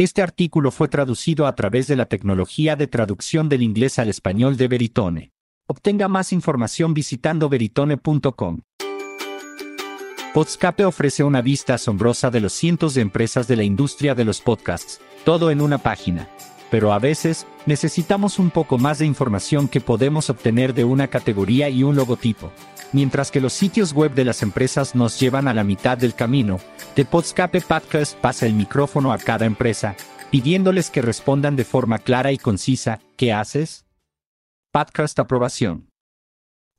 Este artículo fue traducido a través de la tecnología de traducción del inglés al español de Veritone. Obtenga más información visitando veritone.com. Podscape ofrece una vista asombrosa de los cientos de empresas de la industria de los podcasts, todo en una página. Pero a veces, necesitamos un poco más de información que podemos obtener de una categoría y un logotipo. Mientras que los sitios web de las empresas nos llevan a la mitad del camino, The Podscape Podcast pasa el micrófono a cada empresa, pidiéndoles que respondan de forma clara y concisa, ¿qué haces? Podcast aprobación.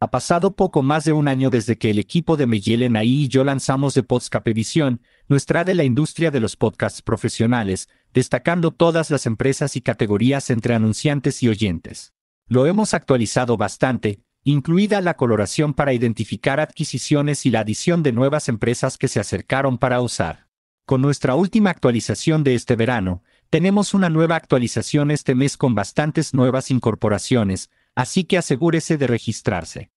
Ha pasado poco más de un año desde que el equipo de Miguel ahí y yo lanzamos The Podscape Visión, nuestra de la industria de los podcasts profesionales, destacando todas las empresas y categorías entre anunciantes y oyentes. Lo hemos actualizado bastante, incluida la coloración para identificar adquisiciones y la adición de nuevas empresas que se acercaron para usar. Con nuestra última actualización de este verano, tenemos una nueva actualización este mes con bastantes nuevas incorporaciones, así que asegúrese de registrarse.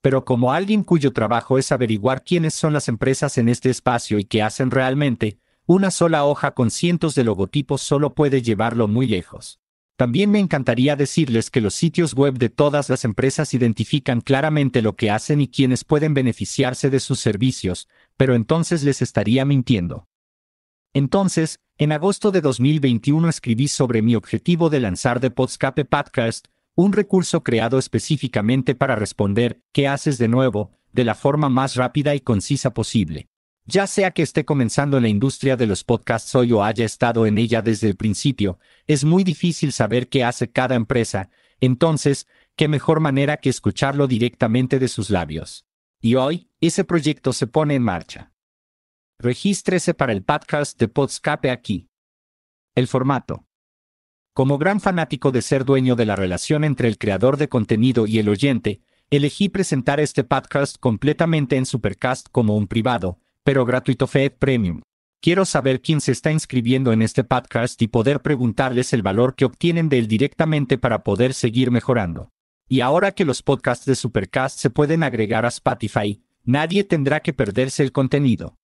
Pero como alguien cuyo trabajo es averiguar quiénes son las empresas en este espacio y qué hacen realmente, una sola hoja con cientos de logotipos solo puede llevarlo muy lejos. También me encantaría decirles que los sitios web de todas las empresas identifican claramente lo que hacen y quiénes pueden beneficiarse de sus servicios, pero entonces les estaría mintiendo. Entonces, en agosto de 2021 escribí sobre mi objetivo de lanzar The Podscape Podcast, un recurso creado específicamente para responder ¿qué haces de nuevo? de la forma más rápida y concisa posible. Ya sea que esté comenzando en la industria de los podcasts hoy o haya estado en ella desde el principio, es muy difícil saber qué hace cada empresa, entonces, qué mejor manera que escucharlo directamente de sus labios. Y hoy, ese proyecto se pone en marcha. Regístrese para el podcast de Podscape aquí. El formato. Como gran fanático de ser dueño de la relación entre el creador de contenido y el oyente, elegí presentar este podcast completamente en Supercast como un privado, pero gratuito Fed Premium. Quiero saber quién se está inscribiendo en este podcast y poder preguntarles el valor que obtienen de él directamente para poder seguir mejorando. Y ahora que los podcasts de Supercast se pueden agregar a Spotify, nadie tendrá que perderse el contenido.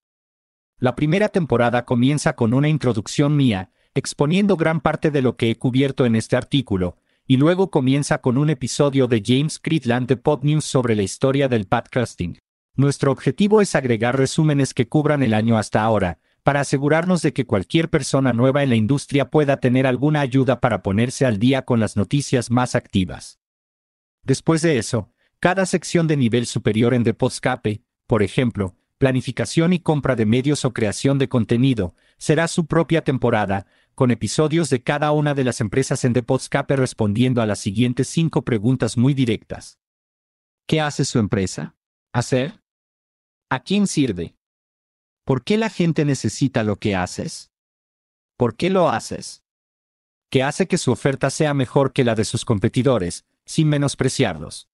La primera temporada comienza con una introducción mía, exponiendo gran parte de lo que he cubierto en este artículo, y luego comienza con un episodio de James Critland de Pod News sobre la historia del podcasting. Nuestro objetivo es agregar resúmenes que cubran el año hasta ahora, para asegurarnos de que cualquier persona nueva en la industria pueda tener alguna ayuda para ponerse al día con las noticias más activas. Después de eso, cada sección de nivel superior en The Podscape, por ejemplo, planificación y compra de medios o creación de contenido, será su propia temporada, con episodios de cada una de las empresas en The Podscape respondiendo a las siguientes cinco preguntas muy directas. ¿Qué hace su empresa? ¿Hacer? ¿A quién sirve? ¿Por qué la gente necesita lo que haces? ¿Por qué lo haces? ¿Qué hace que su oferta sea mejor que la de sus competidores, sin menospreciarlos?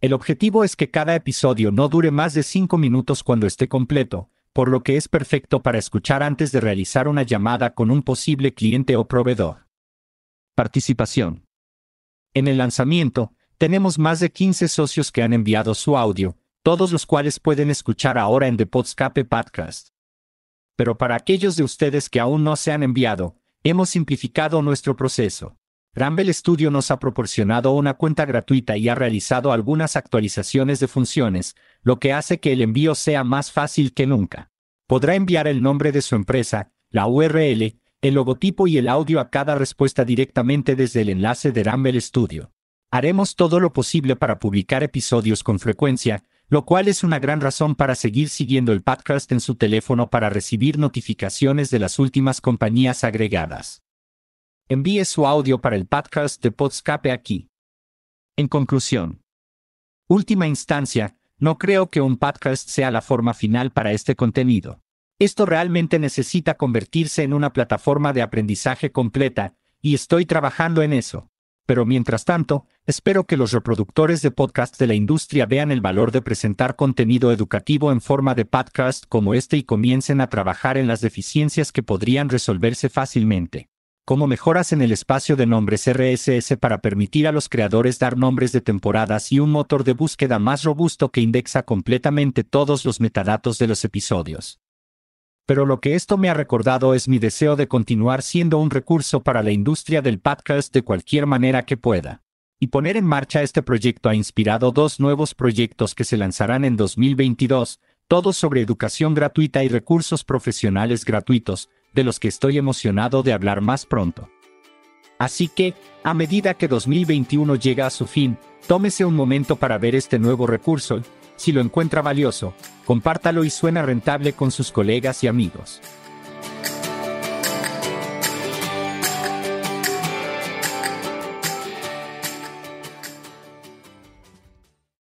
El objetivo es que cada episodio no dure más de cinco minutos cuando esté completo, por lo que es perfecto para escuchar antes de realizar una llamada con un posible cliente o proveedor. Participación. En el lanzamiento, tenemos más de 15 socios que han enviado su audio, todos los cuales pueden escuchar ahora en The Podscape Podcast. Pero para aquellos de ustedes que aún no se han enviado, hemos simplificado nuestro proceso. Rumble Studio nos ha proporcionado una cuenta gratuita y ha realizado algunas actualizaciones de funciones, lo que hace que el envío sea más fácil que nunca. Podrá enviar el nombre de su empresa, la URL, el logotipo y el audio a cada respuesta directamente desde el enlace de Rumble Studio. Haremos todo lo posible para publicar episodios con frecuencia, lo cual es una gran razón para seguir siguiendo el podcast en su teléfono para recibir notificaciones de las últimas compañías agregadas envíe su audio para el podcast de Podscape aquí. En conclusión. Última instancia, no creo que un podcast sea la forma final para este contenido. Esto realmente necesita convertirse en una plataforma de aprendizaje completa, y estoy trabajando en eso. Pero mientras tanto, espero que los reproductores de podcast de la industria vean el valor de presentar contenido educativo en forma de podcast como este y comiencen a trabajar en las deficiencias que podrían resolverse fácilmente como mejoras en el espacio de nombres RSS para permitir a los creadores dar nombres de temporadas y un motor de búsqueda más robusto que indexa completamente todos los metadatos de los episodios. pero lo que esto me ha recordado es mi deseo de continuar siendo un recurso para la industria del podcast de cualquier manera que pueda. Y poner en marcha este proyecto ha inspirado dos nuevos proyectos que se lanzarán en 2022, todos sobre educación gratuita y recursos profesionales gratuitos, de los que estoy emocionado de hablar más pronto. Así que, a medida que 2021 llega a su fin, tómese un momento para ver este nuevo recurso si lo encuentra valioso, compártalo y suena rentable con sus colegas y amigos.